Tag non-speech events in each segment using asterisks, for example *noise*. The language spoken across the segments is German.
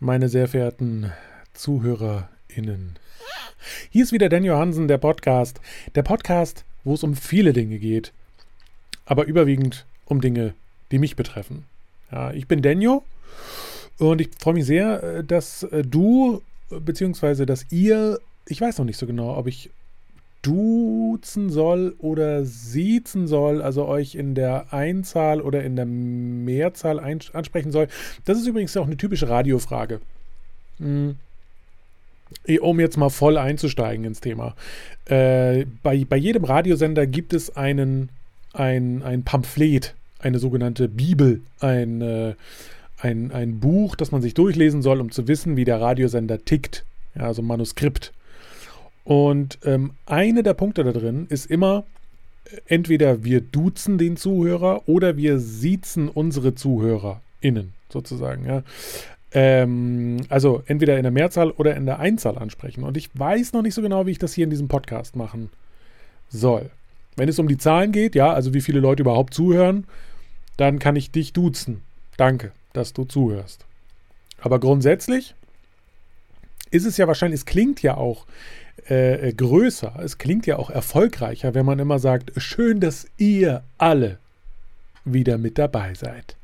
meine sehr verehrten ZuhörerInnen. Hier ist wieder Daniel Hansen, der Podcast. Der Podcast, wo es um viele Dinge geht, aber überwiegend um Dinge, die mich betreffen. Ja, ich bin Daniel und ich freue mich sehr, äh, dass äh, du, beziehungsweise dass ihr, ich weiß noch nicht so genau, ob ich duzen soll oder siezen soll, also euch in der Einzahl oder in der Mehrzahl ansprechen soll. Das ist übrigens auch eine typische Radiofrage. Hm. Um jetzt mal voll einzusteigen ins Thema. Äh, bei, bei jedem Radiosender gibt es einen, ein, ein Pamphlet, eine sogenannte Bibel, ein, äh, ein, ein Buch, das man sich durchlesen soll, um zu wissen, wie der Radiosender tickt. Ja, also Manuskript. Und ähm, eine der Punkte da drin ist immer, entweder wir duzen den Zuhörer oder wir siezen unsere ZuhörerInnen sozusagen. Ja. Ähm, also entweder in der Mehrzahl oder in der Einzahl ansprechen. Und ich weiß noch nicht so genau, wie ich das hier in diesem Podcast machen soll. Wenn es um die Zahlen geht, ja, also wie viele Leute überhaupt zuhören, dann kann ich dich duzen. Danke, dass du zuhörst. Aber grundsätzlich ist es ja wahrscheinlich, es klingt ja auch äh, größer. Es klingt ja auch erfolgreicher, wenn man immer sagt, schön, dass ihr alle wieder mit dabei seid.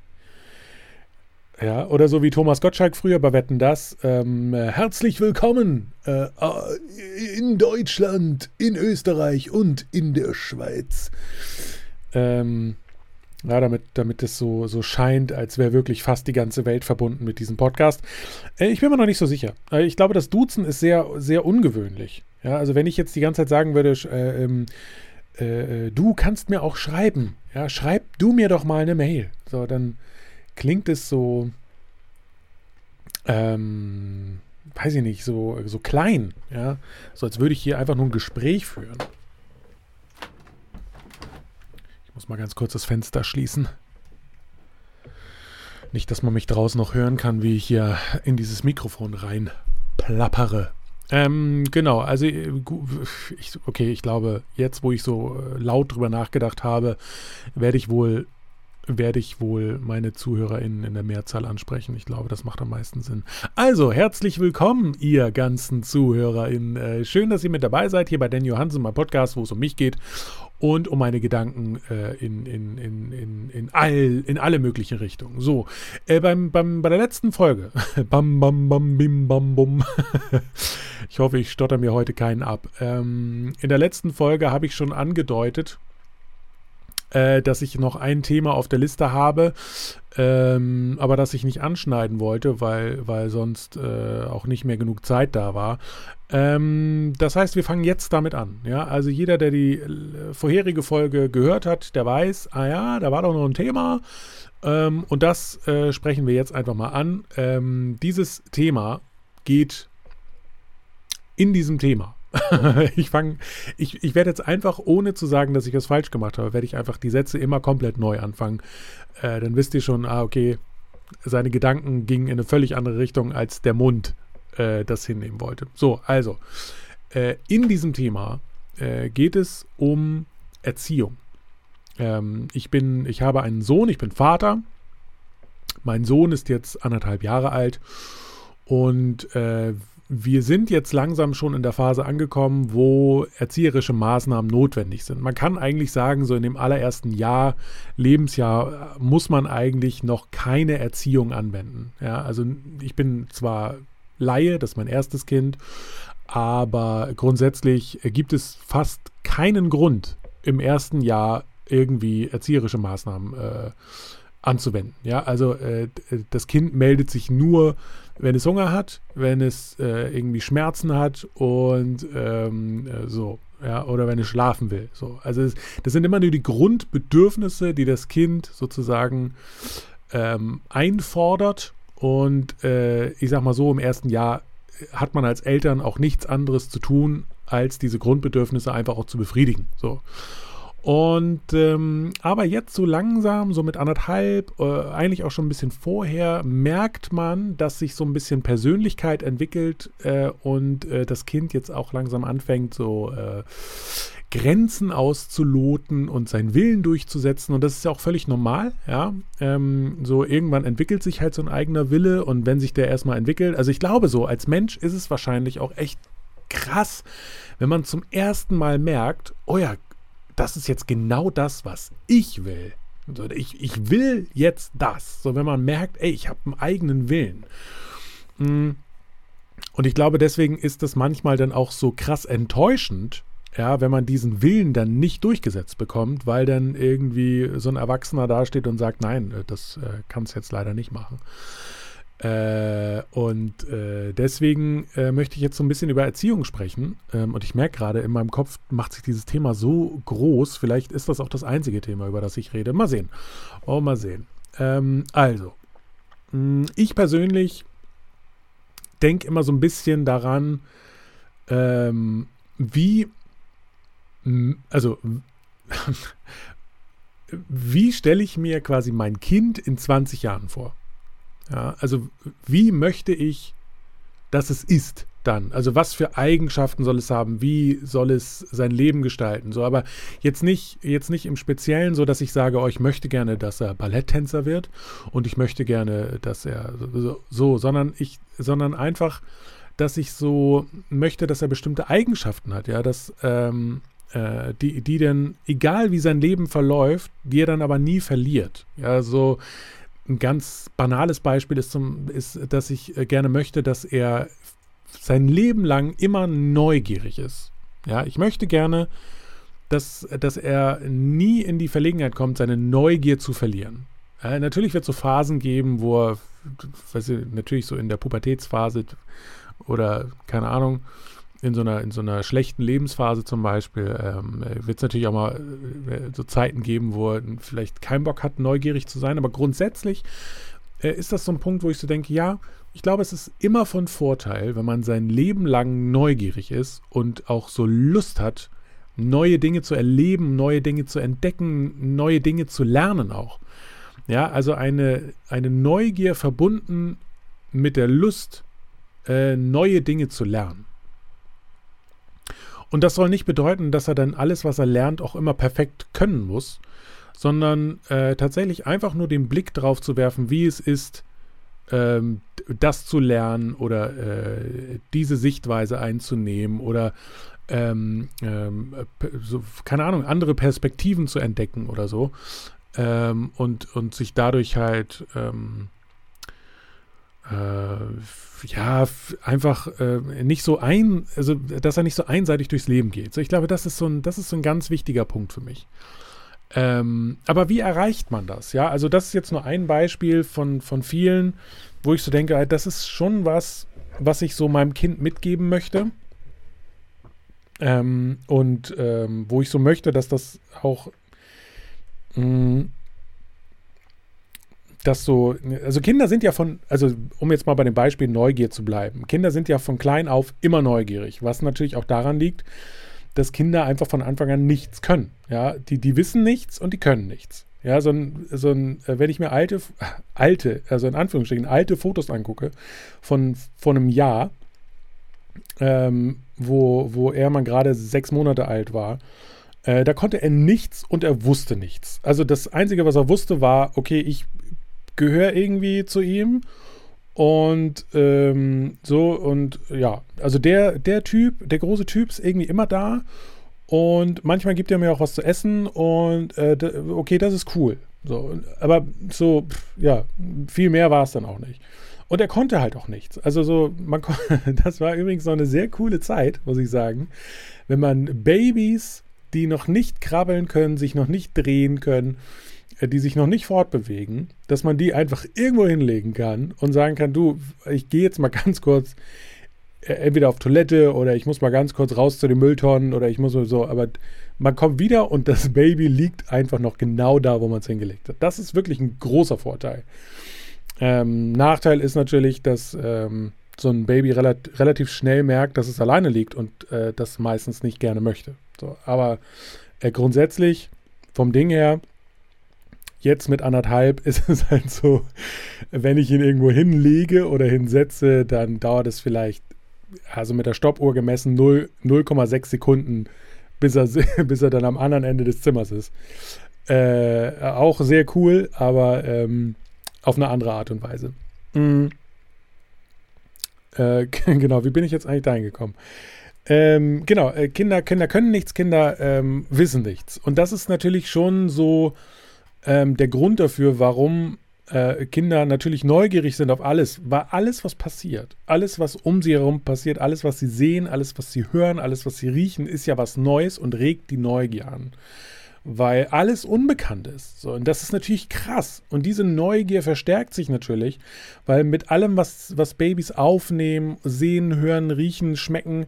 Ja, oder so wie Thomas Gottschalk früher bei Wetten das. Ähm, herzlich willkommen äh, in Deutschland, in Österreich und in der Schweiz. Ähm, ja, damit, damit es so, so scheint, als wäre wirklich fast die ganze Welt verbunden mit diesem Podcast. Äh, ich bin mir noch nicht so sicher. Äh, ich glaube, das Duzen ist sehr, sehr ungewöhnlich. Ja, also wenn ich jetzt die ganze Zeit sagen würde, äh, ähm, äh, du kannst mir auch schreiben. Ja, schreib du mir doch mal eine Mail. So, dann klingt es so, ähm, weiß ich nicht, so, so klein. Ja, so als würde ich hier einfach nur ein Gespräch führen. Ich muss mal ganz kurz das Fenster schließen. Nicht, dass man mich draußen noch hören kann, wie ich hier in dieses Mikrofon rein plappere. Ähm, genau, also äh, ich, okay, ich glaube, jetzt, wo ich so äh, laut drüber nachgedacht habe, werde ich wohl werde ich wohl meine ZuhörerInnen in der Mehrzahl ansprechen. Ich glaube, das macht am meisten Sinn. Also, herzlich willkommen, ihr ganzen ZuhörerInnen. Äh, schön, dass ihr mit dabei seid, hier bei Dan Johansen, mein Podcast, wo es um mich geht und um meine Gedanken äh, in, in, in, in, in, all, in alle möglichen Richtungen. So, äh, beim, beim, bei der letzten Folge, *laughs* bam, bam, bam, bim, bam, bum. *laughs* ich hoffe, ich stotter mir heute keinen ab. Ähm, in der letzten Folge habe ich schon angedeutet, äh, dass ich noch ein Thema auf der Liste habe, ähm, aber das ich nicht anschneiden wollte, weil, weil sonst äh, auch nicht mehr genug Zeit da war. Ähm, das heißt, wir fangen jetzt damit an. Ja? Also jeder, der die äh, vorherige Folge gehört hat, der weiß, ah ja, da war doch noch ein Thema. Ähm, und das äh, sprechen wir jetzt einfach mal an. Ähm, dieses Thema geht in diesem Thema *laughs* ich fange, ich, ich werde jetzt einfach, ohne zu sagen, dass ich was falsch gemacht habe, werde ich einfach die Sätze immer komplett neu anfangen. Äh, dann wisst ihr schon, ah, okay, seine Gedanken gingen in eine völlig andere Richtung, als der Mund äh, das hinnehmen wollte. So, also, äh, in diesem Thema äh, geht es um Erziehung. Ähm, ich bin, ich habe einen Sohn, ich bin Vater. Mein Sohn ist jetzt anderthalb Jahre alt und äh, wir sind jetzt langsam schon in der Phase angekommen, wo erzieherische Maßnahmen notwendig sind. Man kann eigentlich sagen, so in dem allerersten Jahr, Lebensjahr, muss man eigentlich noch keine Erziehung anwenden. Ja, also ich bin zwar Laie, das ist mein erstes Kind, aber grundsätzlich gibt es fast keinen Grund, im ersten Jahr irgendwie erzieherische Maßnahmen äh, anzuwenden. Ja, also äh, das Kind meldet sich nur wenn es Hunger hat, wenn es äh, irgendwie Schmerzen hat und ähm, äh, so, ja, oder wenn es schlafen will. So. Also es, das sind immer nur die Grundbedürfnisse, die das Kind sozusagen ähm, einfordert. Und äh, ich sag mal so, im ersten Jahr hat man als Eltern auch nichts anderes zu tun, als diese Grundbedürfnisse einfach auch zu befriedigen. So. Und ähm, aber jetzt so langsam, so mit anderthalb, äh, eigentlich auch schon ein bisschen vorher, merkt man, dass sich so ein bisschen Persönlichkeit entwickelt äh, und äh, das Kind jetzt auch langsam anfängt, so äh, Grenzen auszuloten und seinen Willen durchzusetzen. Und das ist ja auch völlig normal, ja. Ähm, so irgendwann entwickelt sich halt so ein eigener Wille und wenn sich der erstmal entwickelt, also ich glaube so, als Mensch ist es wahrscheinlich auch echt krass, wenn man zum ersten Mal merkt, oh ja, das ist jetzt genau das, was ich will. So, ich, ich will jetzt das. So, wenn man merkt, ey, ich habe einen eigenen Willen. Hm. Und ich glaube, deswegen ist das manchmal dann auch so krass enttäuschend, ja, wenn man diesen Willen dann nicht durchgesetzt bekommt, weil dann irgendwie so ein Erwachsener dasteht und sagt, nein, äh, das äh, kannst jetzt leider nicht machen. Äh, und äh, deswegen äh, möchte ich jetzt so ein bisschen über Erziehung sprechen. Ähm, und ich merke gerade, in meinem Kopf macht sich dieses Thema so groß. Vielleicht ist das auch das einzige Thema, über das ich rede. Mal sehen. Oh, mal sehen. Ähm, also, hm, ich persönlich denke immer so ein bisschen daran, ähm, wie, also, *laughs* wie stelle ich mir quasi mein Kind in 20 Jahren vor? Ja, also wie möchte ich, dass es ist dann? Also was für Eigenschaften soll es haben? Wie soll es sein Leben gestalten? So, aber jetzt nicht, jetzt nicht im Speziellen so, dass ich sage, oh, ich möchte gerne, dass er Balletttänzer wird und ich möchte gerne, dass er so, so sondern ich, sondern einfach, dass ich so möchte, dass er bestimmte Eigenschaften hat, ja, dass ähm, äh, die, die dann, egal wie sein Leben verläuft, die er dann aber nie verliert. Ja, so ein ganz banales Beispiel ist, zum, ist, dass ich äh, gerne möchte, dass er sein Leben lang immer neugierig ist. Ja, ich möchte gerne, dass, dass er nie in die Verlegenheit kommt, seine Neugier zu verlieren. Ja, natürlich wird es so Phasen geben, wo er, weiß ich, natürlich so in der Pubertätsphase oder keine Ahnung, in so einer, in so einer schlechten Lebensphase zum Beispiel, ähm, wird es natürlich auch mal äh, so Zeiten geben, wo er vielleicht keinen Bock hat, neugierig zu sein. Aber grundsätzlich äh, ist das so ein Punkt, wo ich so denke, ja, ich glaube, es ist immer von Vorteil, wenn man sein Leben lang neugierig ist und auch so Lust hat, neue Dinge zu erleben, neue Dinge zu entdecken, neue Dinge zu lernen auch. Ja, also eine, eine Neugier verbunden mit der Lust, äh, neue Dinge zu lernen. Und das soll nicht bedeuten, dass er dann alles, was er lernt, auch immer perfekt können muss, sondern äh, tatsächlich einfach nur den Blick drauf zu werfen, wie es ist, ähm, das zu lernen oder äh, diese Sichtweise einzunehmen oder ähm, ähm, so, keine Ahnung, andere Perspektiven zu entdecken oder so ähm, und, und sich dadurch halt ähm, äh, ja, einfach äh, nicht so ein, also dass er nicht so einseitig durchs Leben geht. So, ich glaube, das ist so ein, das ist so ein ganz wichtiger Punkt für mich. Ähm, aber wie erreicht man das? Ja, also das ist jetzt nur ein Beispiel von, von vielen, wo ich so denke, das ist schon was, was ich so meinem Kind mitgeben möchte. Ähm, und ähm, wo ich so möchte, dass das auch mh, mm, dass so, also Kinder sind ja von, also um jetzt mal bei dem Beispiel Neugier zu bleiben, Kinder sind ja von klein auf immer neugierig, was natürlich auch daran liegt, dass Kinder einfach von Anfang an nichts können. Ja, die, die wissen nichts und die können nichts. Ja, so ein, so ein, äh, wenn ich mir alte, *laughs* alte, also in Anführungsstrichen, alte Fotos angucke von, von einem Jahr, ähm, wo, wo er mal gerade sechs Monate alt war, äh, da konnte er nichts und er wusste nichts. Also das Einzige, was er wusste, war, okay, ich gehöre irgendwie zu ihm. Und ähm, so, und ja, also der, der Typ, der große Typ ist irgendwie immer da. Und manchmal gibt er mir auch was zu essen und äh, okay, das ist cool. So, aber so, ja, viel mehr war es dann auch nicht. Und er konnte halt auch nichts. Also so, man *laughs* das war übrigens noch eine sehr coole Zeit, muss ich sagen. Wenn man Babys, die noch nicht krabbeln können, sich noch nicht drehen können, die sich noch nicht fortbewegen, dass man die einfach irgendwo hinlegen kann und sagen kann, du, ich gehe jetzt mal *laughs* ganz kurz äh, entweder auf Toilette oder ich muss mal ganz kurz raus zu den Mülltonnen oder ich muss so, aber man kommt wieder und das Baby liegt einfach noch genau da, wo man es hingelegt hat. Das ist wirklich ein großer Vorteil. Ähm, Nachteil ist natürlich, dass ähm, so ein Baby relat relativ schnell merkt, dass es alleine liegt und äh, das meistens nicht gerne möchte. So, aber äh, grundsätzlich vom Ding her Jetzt mit anderthalb *laughs* ist es halt so, wenn ich ihn irgendwo hinlege oder hinsetze, dann dauert es vielleicht, also mit der Stoppuhr gemessen, 0,6 Sekunden, bis er, *laughs* bis er dann am anderen Ende des Zimmers ist. Äh, auch sehr cool, aber ähm, auf eine andere Art und Weise. Mhm. Äh, *laughs* genau, wie bin ich jetzt eigentlich dahin gekommen? Ähm, genau, äh, Kinder, Kinder können nichts, Kinder ähm, wissen nichts. Und das ist natürlich schon so ähm, der Grund dafür, warum äh, Kinder natürlich neugierig sind auf alles, weil alles, was passiert, alles, was um sie herum passiert, alles, was sie sehen, alles, was sie hören, alles, was sie riechen, ist ja was Neues und regt die Neugier an. Weil alles unbekannt ist. So, und das ist natürlich krass. Und diese Neugier verstärkt sich natürlich, weil mit allem, was, was Babys aufnehmen, sehen, hören, riechen, schmecken,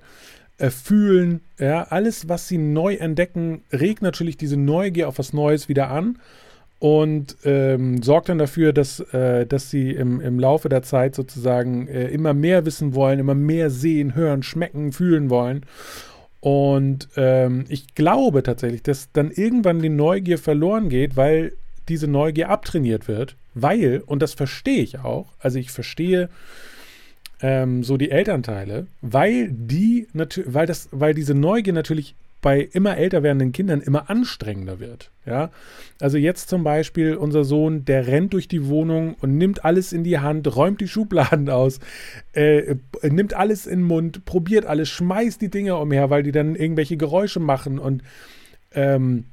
äh, fühlen, ja, alles, was sie neu entdecken, regt natürlich diese Neugier auf was Neues wieder an und ähm, sorgt dann dafür, dass, äh, dass sie im, im Laufe der Zeit sozusagen äh, immer mehr wissen wollen, immer mehr sehen, hören, schmecken, fühlen wollen. Und ähm, ich glaube tatsächlich, dass dann irgendwann die Neugier verloren geht, weil diese Neugier abtrainiert wird, weil, und das verstehe ich auch, also ich verstehe ähm, so die Elternteile, weil die weil das, weil diese Neugier natürlich bei immer älter werdenden Kindern immer anstrengender wird. Ja? Also jetzt zum Beispiel unser Sohn, der rennt durch die Wohnung und nimmt alles in die Hand, räumt die Schubladen aus, äh, nimmt alles in den Mund, probiert alles, schmeißt die Dinge umher, weil die dann irgendwelche Geräusche machen und ähm,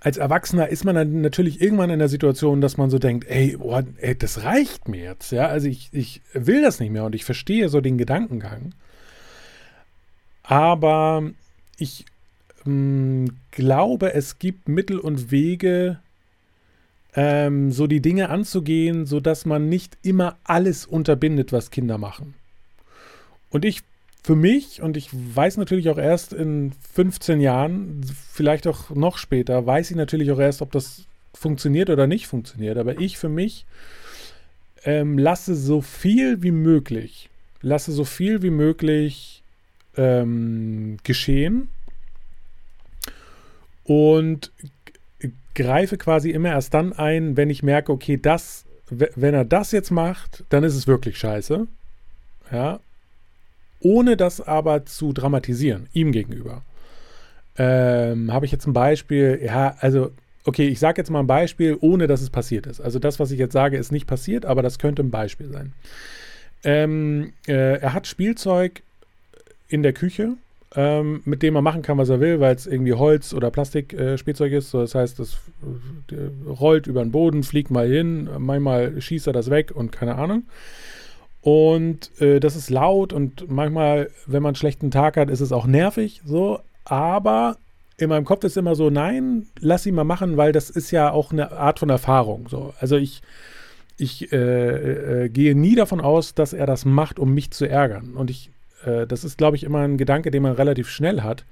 als Erwachsener ist man dann natürlich irgendwann in der Situation, dass man so denkt, ey, oh, ey das reicht mir jetzt, ja, also ich, ich will das nicht mehr und ich verstehe so den Gedankengang. Aber ich ähm, glaube, es gibt Mittel und Wege, ähm, so die Dinge anzugehen, sodass man nicht immer alles unterbindet, was Kinder machen. Und ich für mich, und ich weiß natürlich auch erst in 15 Jahren, vielleicht auch noch später, weiß ich natürlich auch erst, ob das funktioniert oder nicht funktioniert. Aber ich für mich ähm, lasse so viel wie möglich, lasse so viel wie möglich ähm, geschehen und greife quasi immer erst dann ein, wenn ich merke, okay, das, wenn er das jetzt macht, dann ist es wirklich scheiße. Ja. Ohne das aber zu dramatisieren, ihm gegenüber. Ähm, Habe ich jetzt ein Beispiel, ja, also, okay, ich sage jetzt mal ein Beispiel, ohne dass es passiert ist. Also das, was ich jetzt sage, ist nicht passiert, aber das könnte ein Beispiel sein. Ähm, äh, er hat Spielzeug in der Küche ähm, mit dem man machen kann, was er will, weil es irgendwie Holz- oder Plastikspielzeug äh, ist. So, das heißt, das äh, rollt über den Boden, fliegt mal hin, manchmal schießt er das weg und keine Ahnung. Und äh, das ist laut und manchmal, wenn man einen schlechten Tag hat, ist es auch nervig, so. Aber in meinem Kopf ist immer so, nein, lass ihn mal machen, weil das ist ja auch eine Art von Erfahrung. So. Also ich, ich äh, äh, gehe nie davon aus, dass er das macht, um mich zu ärgern. Und ich äh, das ist, glaube ich, immer ein Gedanke, den man relativ schnell hat.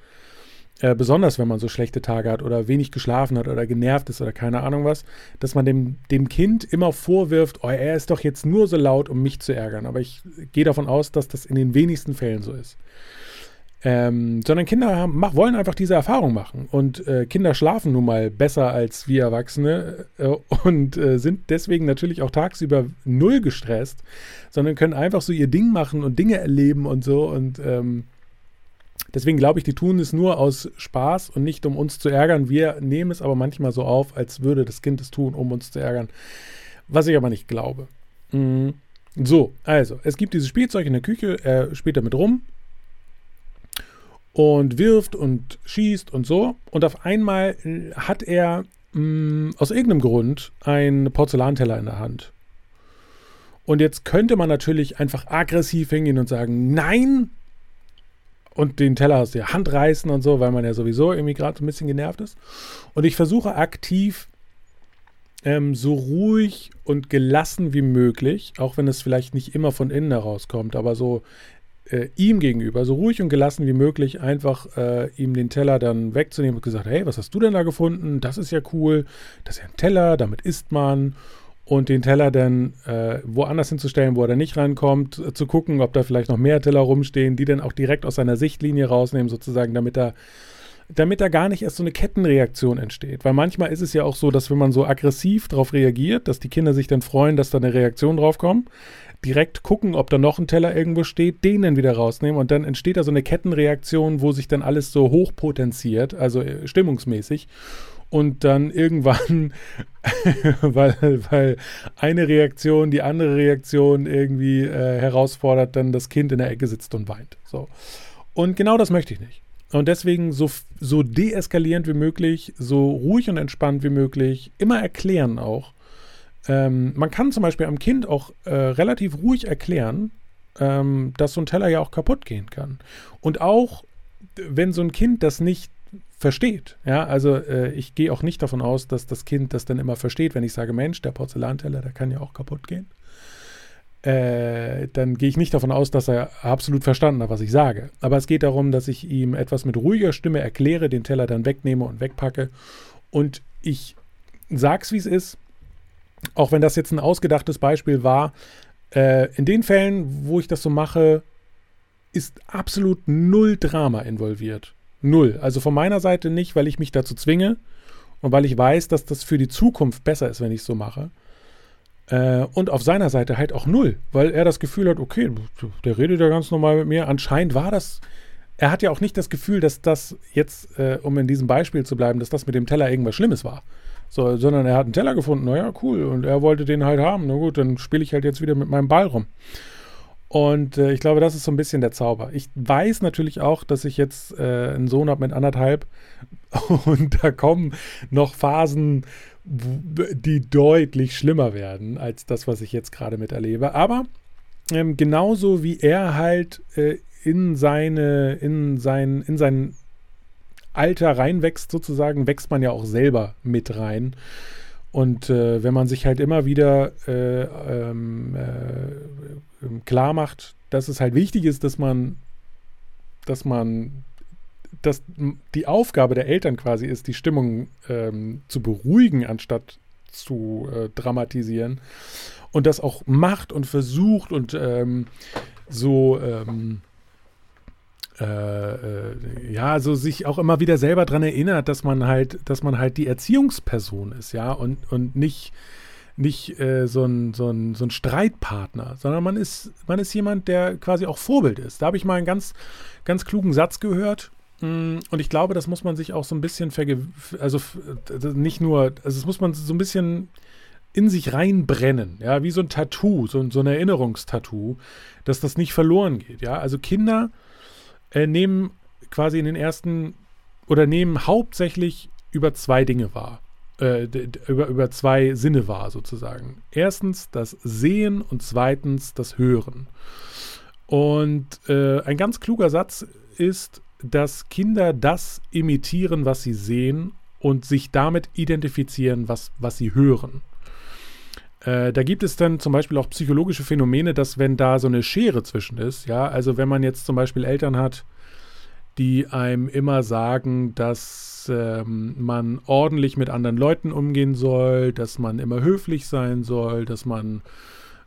Äh, besonders wenn man so schlechte Tage hat oder wenig geschlafen hat oder genervt ist oder keine Ahnung was, dass man dem, dem Kind immer vorwirft, oh, er ist doch jetzt nur so laut, um mich zu ärgern. Aber ich gehe davon aus, dass das in den wenigsten Fällen so ist. Ähm, sondern Kinder haben, mach, wollen einfach diese Erfahrung machen. Und äh, Kinder schlafen nun mal besser als wir Erwachsene äh, und äh, sind deswegen natürlich auch tagsüber null gestresst, sondern können einfach so ihr Ding machen und Dinge erleben und so. Und ähm, deswegen glaube ich, die tun es nur aus Spaß und nicht um uns zu ärgern. Wir nehmen es aber manchmal so auf, als würde das Kind es tun, um uns zu ärgern. Was ich aber nicht glaube. Mhm. So, also, es gibt dieses Spielzeug in der Küche, er spielt damit rum, und wirft und schießt und so. Und auf einmal hat er mh, mm, aus irgendeinem Grund einen Porzellanteller in der Hand. Und jetzt könnte man natürlich einfach aggressiv hingehen und sagen, nein! Und den Teller aus der Hand reißen und so, weil man ja sowieso irgendwie gerade ein bisschen genervt ist. Und ich versuche aktiv ähm, so ruhig und gelassen wie möglich, auch wenn es vielleicht nicht immer von innen herauskommt, aber so äh, ihm gegenüber so ruhig und gelassen wie möglich einfach äh, ihm den Teller dann wegzunehmen und gesagt, hey, was hast du denn da gefunden? Das ist ja cool. Das ist ja ein Teller, damit isst man. Und den Teller dann äh, woanders hinzustellen, wo er dann nicht rankommt, äh, zu gucken, ob da vielleicht noch mehr Teller rumstehen, die dann auch direkt aus seiner Sichtlinie rausnehmen, sozusagen, damit er damit da gar nicht erst so eine Kettenreaktion entsteht. Weil manchmal ist es ja auch so, dass wenn man so aggressiv darauf reagiert, dass die Kinder sich dann freuen, dass da eine Reaktion drauf kommt direkt gucken, ob da noch ein Teller irgendwo steht, den dann wieder rausnehmen und dann entsteht da so eine Kettenreaktion, wo sich dann alles so hochpotenziert, also äh, stimmungsmäßig. Und dann irgendwann, *laughs* weil, weil eine Reaktion die andere Reaktion irgendwie äh, herausfordert, dann das Kind in der Ecke sitzt und weint. So. Und genau das möchte ich nicht. Und deswegen so, so deeskalierend wie möglich, so ruhig und entspannt wie möglich, immer erklären auch. Ähm, man kann zum Beispiel am Kind auch äh, relativ ruhig erklären, ähm, dass so ein Teller ja auch kaputt gehen kann. Und auch, wenn so ein Kind das nicht versteht, ja, also äh, ich gehe auch nicht davon aus, dass das Kind das dann immer versteht, wenn ich sage, Mensch, der Porzellanteller, der kann ja auch kaputt gehen. Äh, dann gehe ich nicht davon aus, dass er absolut verstanden hat, was ich sage. Aber es geht darum, dass ich ihm etwas mit ruhiger Stimme erkläre, den Teller dann wegnehme und wegpacke. Und ich sag's, wie es ist. Auch wenn das jetzt ein ausgedachtes Beispiel war. Äh, in den Fällen, wo ich das so mache, ist absolut null Drama involviert. Null. Also von meiner Seite nicht, weil ich mich dazu zwinge und weil ich weiß, dass das für die Zukunft besser ist, wenn ich es so mache. Äh, und auf seiner Seite halt auch null, weil er das Gefühl hat, okay, der redet ja ganz normal mit mir. Anscheinend war das. Er hat ja auch nicht das Gefühl, dass das jetzt, äh, um in diesem Beispiel zu bleiben, dass das mit dem Teller irgendwas Schlimmes war. So, sondern er hat einen Teller gefunden, naja, cool, und er wollte den halt haben. Na gut, dann spiele ich halt jetzt wieder mit meinem Ball rum. Und äh, ich glaube, das ist so ein bisschen der Zauber. Ich weiß natürlich auch, dass ich jetzt äh, einen Sohn habe mit anderthalb *laughs* und da kommen noch Phasen, die deutlich schlimmer werden als das, was ich jetzt gerade miterlebe. Aber ähm, genauso wie er halt äh, in seine, in sein, in sein Alter reinwächst, sozusagen, wächst man ja auch selber mit rein. Und äh, wenn man sich halt immer wieder äh, ähm, äh, klar macht, dass es halt wichtig ist, dass man, dass man dass die Aufgabe der Eltern quasi ist, die Stimmung ähm, zu beruhigen, anstatt zu äh, dramatisieren. Und das auch macht und versucht und ähm, so, ähm, äh, äh, ja, so sich auch immer wieder selber daran erinnert, dass man halt, dass man halt die Erziehungsperson ist, ja, und, und nicht, nicht äh, so, ein, so, ein, so ein Streitpartner, sondern man ist, man ist jemand, der quasi auch Vorbild ist. Da habe ich mal einen ganz, ganz klugen Satz gehört. Mm, und ich glaube, das muss man sich auch so ein bisschen verge also nicht nur, also das muss man so ein bisschen in sich reinbrennen, ja, wie so ein Tattoo, so, so ein Erinnerungstattoo, dass das nicht verloren geht, ja. Also Kinder äh, nehmen quasi in den ersten oder nehmen hauptsächlich über zwei Dinge wahr, äh, über, über zwei Sinne wahr sozusagen. Erstens das Sehen und zweitens das Hören. Und äh, ein ganz kluger Satz ist, dass Kinder das imitieren, was sie sehen und sich damit identifizieren, was, was sie hören. Äh, da gibt es dann zum Beispiel auch psychologische Phänomene, dass wenn da so eine Schere zwischen ist, ja, also wenn man jetzt zum Beispiel Eltern hat, die einem immer sagen, dass ähm, man ordentlich mit anderen Leuten umgehen soll, dass man immer höflich sein soll, dass man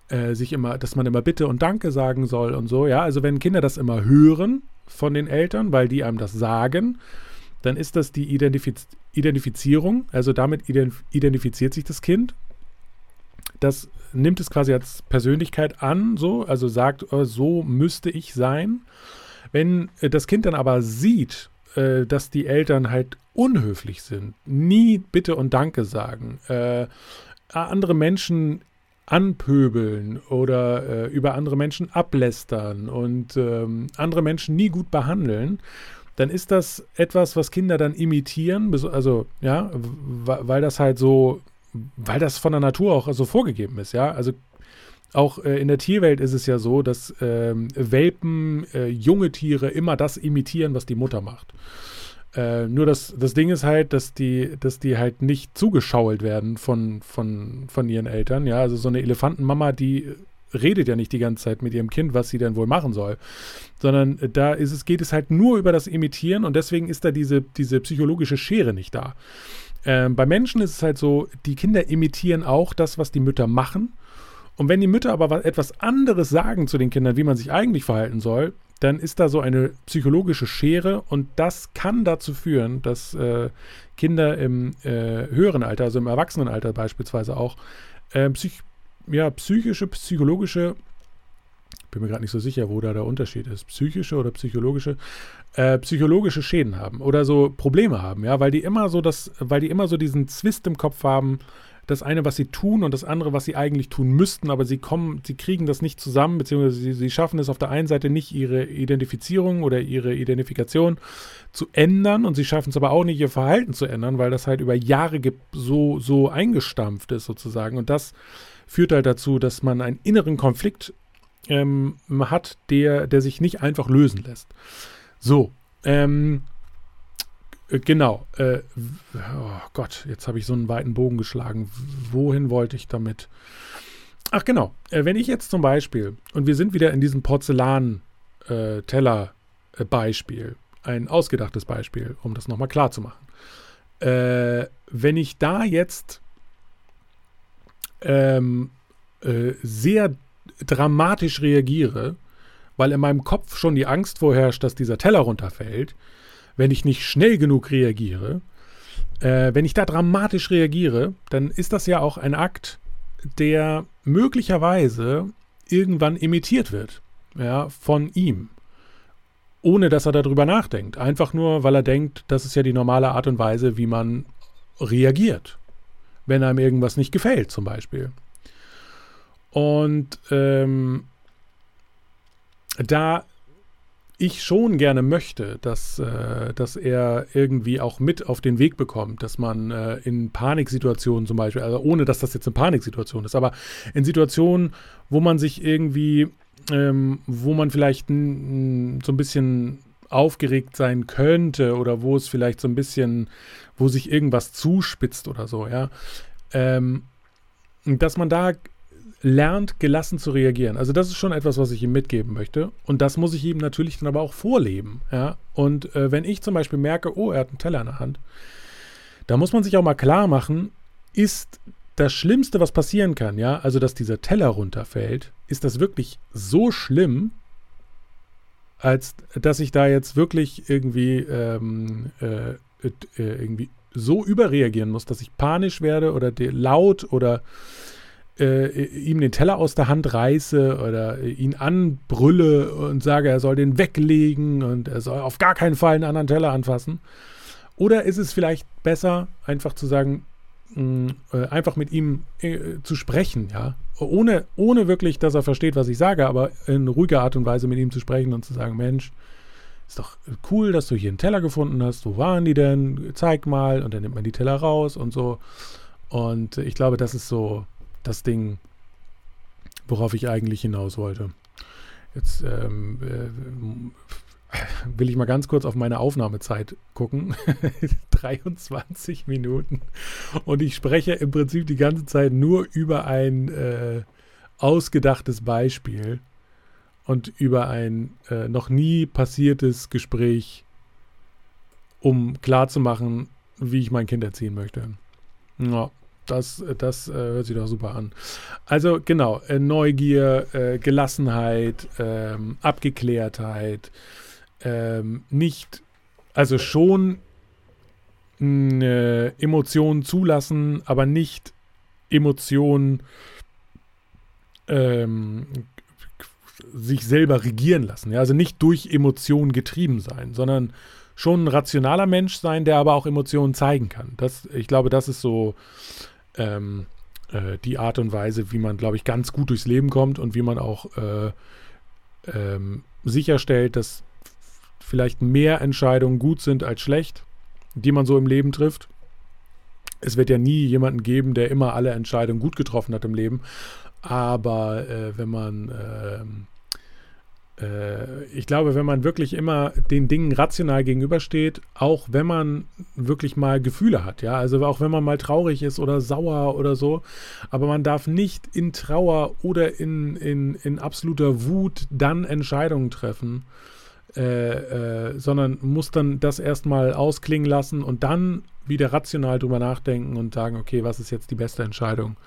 äh, sich immer, dass man immer Bitte und Danke sagen soll und so, ja. Also wenn Kinder das immer hören von den Eltern, weil die einem das sagen, dann ist das die Identifiz Identifizierung, also damit identifiziert sich das Kind. Das nimmt es quasi als Persönlichkeit an, so, also sagt, oh, so müsste ich sein. Wenn äh, das Kind dann aber sieht, äh, dass die Eltern halt unhöflich sind, nie Bitte und Danke sagen, äh, andere Menschen anpöbeln oder äh, über andere Menschen ablästern und ähm, andere Menschen nie gut behandeln, dann ist das etwas, was Kinder dann imitieren, also ja, weil das halt so, weil das von der Natur auch so vorgegeben ist, ja. Also auch äh, in der Tierwelt ist es ja so, dass ähm, Welpen, äh, junge Tiere immer das imitieren, was die Mutter macht. Äh, nur das, das Ding ist halt, dass die, dass die halt nicht zugeschault werden von, von, von ihren Eltern. Ja, also so eine Elefantenmama, die redet ja nicht die ganze Zeit mit ihrem Kind, was sie denn wohl machen soll. Sondern da ist es, geht es halt nur über das Imitieren und deswegen ist da diese, diese psychologische Schere nicht da. Ähm, bei Menschen ist es halt so, die Kinder imitieren auch das, was die Mütter machen. Und wenn die Mütter aber etwas anderes sagen zu den Kindern, wie man sich eigentlich verhalten soll, dann ist da so eine psychologische Schere und das kann dazu führen, dass äh, Kinder im äh, höheren Alter, also im Erwachsenenalter beispielsweise auch, äh, psych ja, psychische, psychologische bin mir gerade nicht so sicher, wo da der Unterschied ist, psychische oder psychologische, äh, psychologische Schäden haben oder so Probleme haben, ja, weil die immer so das, weil die immer so diesen Zwist im Kopf haben, das eine, was sie tun und das andere, was sie eigentlich tun müssten, aber sie kommen, sie kriegen das nicht zusammen, beziehungsweise sie, sie schaffen es auf der einen Seite nicht, ihre Identifizierung oder ihre Identifikation zu ändern und sie schaffen es aber auch nicht, ihr Verhalten zu ändern, weil das halt über Jahre so, so eingestampft ist sozusagen. Und das führt halt dazu, dass man einen inneren Konflikt ähm, hat, der, der sich nicht einfach lösen lässt. So, ähm, äh, genau. Äh, oh Gott, jetzt habe ich so einen weiten Bogen geschlagen. Wohin wollte ich damit? Ach genau. Äh, wenn ich jetzt zum Beispiel, und wir sind wieder in diesem Porzellan-Teller-Beispiel, äh, ein ausgedachtes Beispiel, um das nochmal klar zu machen. Äh, wenn ich da jetzt ähm, äh, sehr dramatisch reagiere, weil in meinem Kopf schon die Angst vorherrscht, dass dieser Teller runterfällt, wenn ich nicht schnell genug reagiere, äh, wenn ich da dramatisch reagiere, dann ist das ja auch ein Akt, der möglicherweise irgendwann imitiert wird, ja, von ihm. Ohne dass er darüber nachdenkt. Einfach nur, weil er denkt, das ist ja die normale Art und Weise, wie man reagiert. Wenn einem irgendwas nicht gefällt, zum Beispiel. Und ähm, da ich schon gerne möchte, dass, äh, dass er irgendwie auch mit auf den Weg bekommt, dass man äh, in Paniksituationen zum Beispiel, also ohne dass das jetzt eine Paniksituation ist, aber in Situationen, wo man sich irgendwie, ähm, wo man vielleicht so ein bisschen aufgeregt sein könnte oder wo es vielleicht so ein bisschen, wo sich irgendwas zuspitzt oder so, ja, ähm, dass man da lernt, gelassen zu reagieren. Also das ist schon etwas, was ich ihm mitgeben möchte. Und das muss ich ihm natürlich dann aber auch vorleben. Ja? Und äh, wenn ich zum Beispiel merke, oh, er hat einen Teller in der Hand, da muss man sich auch mal klar machen, ist das Schlimmste, was passieren kann, ja, also dass dieser Teller runterfällt, ist das wirklich so schlimm, als dass ich da jetzt wirklich irgendwie, ähm, äh, äh, irgendwie so überreagieren muss, dass ich panisch werde oder laut oder äh, ihm den Teller aus der Hand reiße oder ihn anbrülle und sage, er soll den weglegen und er soll auf gar keinen Fall einen anderen Teller anfassen? Oder ist es vielleicht besser, einfach zu sagen, mh, mm, äh, einfach mit ihm äh, zu sprechen, ja? Ohne, ohne wirklich, dass er versteht, was ich sage, aber in ruhiger Art und Weise mit ihm zu sprechen und zu sagen, Mensch, ist doch cool, dass du hier einen Teller gefunden hast. Wo waren die denn? Zeig mal. Und dann nimmt man die Teller raus und so. Und ich glaube, das ist so das Ding, worauf ich eigentlich hinaus wollte. Jetzt ähm, äh, will ich mal ganz kurz auf meine Aufnahmezeit gucken. *laughs* 23 Minuten. Und ich spreche im Prinzip die ganze Zeit nur über ein äh, ausgedachtes Beispiel und über ein äh, noch nie passiertes Gespräch, um klarzumachen, wie ich mein Kind erziehen möchte. Ja, das, das äh, hört sich doch super an. Also genau, äh, Neugier, äh, Gelassenheit, ähm, Abgeklärtheit, ähm, nicht, also schon Emotionen zulassen, aber nicht Emotionen ähm, sich selber regieren lassen. Ja? Also nicht durch Emotionen getrieben sein, sondern schon ein rationaler Mensch sein, der aber auch Emotionen zeigen kann. Das, ich glaube, das ist so ähm, äh, die Art und Weise, wie man, glaube ich, ganz gut durchs Leben kommt und wie man auch äh, ähm, sicherstellt, dass vielleicht mehr Entscheidungen gut sind als schlecht, die man so im Leben trifft. Es wird ja nie jemanden geben, der immer alle Entscheidungen gut getroffen hat im Leben. Aber äh, wenn man ähm, äh, ich glaube, wenn man wirklich immer den Dingen rational gegenübersteht, auch wenn man wirklich mal Gefühle hat, ja, also auch wenn man mal traurig ist oder sauer oder so, aber man darf nicht in Trauer oder in, in, in absoluter Wut dann Entscheidungen treffen, äh, äh, sondern muss dann das erstmal ausklingen lassen und dann wieder rational drüber nachdenken und sagen, okay, was ist jetzt die beste Entscheidung,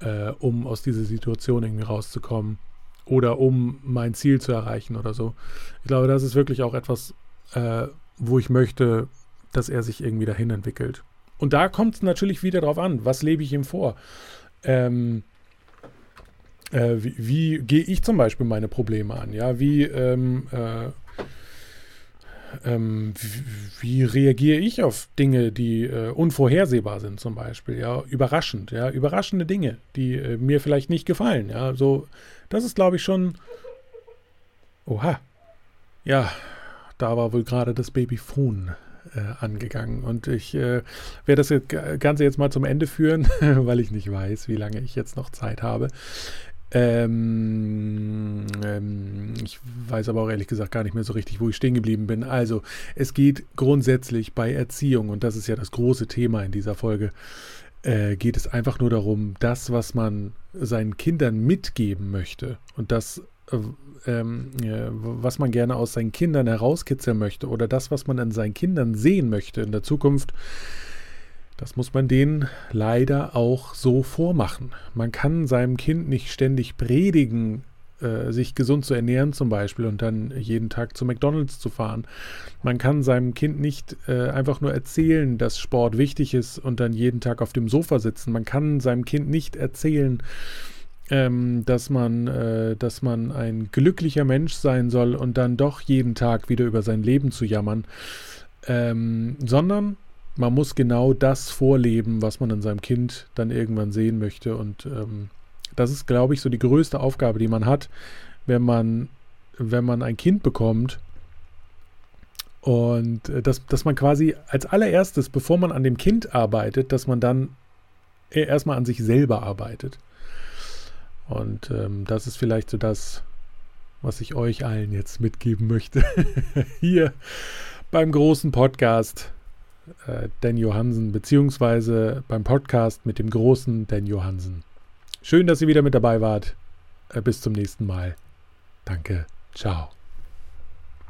äh, um aus dieser Situation irgendwie rauszukommen oder um mein Ziel zu erreichen oder so. Ich glaube, das ist wirklich auch etwas, äh, wo ich möchte, dass er sich irgendwie dahin entwickelt. Und da kommt es natürlich wieder drauf an, was lebe ich ihm vor. Ähm, Äh, wie, wie gehe ich zum Beispiel meine Probleme an? Ja, wie, ähm, äh, ähm, wie, wie, reagiere ich auf Dinge, die äh, unvorhersehbar sind, zum Beispiel? Ja, überraschend, ja, überraschende Dinge, die äh, mir vielleicht nicht gefallen. Ja, so, das ist, glaube ich, schon. Oha. Ja, da war wohl gerade das Babyphone äh, angegangen. Und ich äh, werde das Ganze jetzt mal zum Ende führen, *laughs* weil ich nicht weiß, wie lange ich jetzt noch Zeit habe. Ähm, ähm, ich weiß aber auch ehrlich gesagt gar nicht mehr so richtig, wo ich stehen geblieben bin. Also, es geht grundsätzlich bei Erziehung, und das ist ja das große Thema in dieser Folge, äh, geht es einfach nur darum, das, was man seinen Kindern mitgeben möchte und das, äh, ähm, äh, was man gerne aus seinen Kindern herauskitzeln möchte oder das, was man an seinen Kindern sehen möchte in der Zukunft, das muss man denen leider auch so vormachen. Man kann seinem Kind nicht ständig predigen, äh, sich gesund zu ernähren zum Beispiel und dann jeden Tag zu McDonald's zu fahren. Man kann seinem Kind nicht äh, einfach nur erzählen, dass Sport wichtig ist und dann jeden Tag auf dem Sofa sitzen. Man kann seinem Kind nicht erzählen, ähm, dass man, äh, dass man ein glücklicher Mensch sein soll und dann doch jeden Tag wieder über sein Leben zu jammern, ähm, sondern man muss genau das vorleben, was man an seinem Kind dann irgendwann sehen möchte. Und ähm, das ist, glaube ich, so die größte Aufgabe, die man hat, wenn man, wenn man ein Kind bekommt. Und äh, dass, dass man quasi als allererstes, bevor man an dem Kind arbeitet, dass man dann erstmal an sich selber arbeitet. Und ähm, das ist vielleicht so das, was ich euch allen jetzt mitgeben möchte. *laughs* Hier beim großen Podcast äh, Dan Johansen, beziehungsweise beim Podcast mit dem großen Dan Johansen. Schön, dass ihr wieder mit dabei wart. Äh, bis zum nächsten Mal. Danke. Ciao.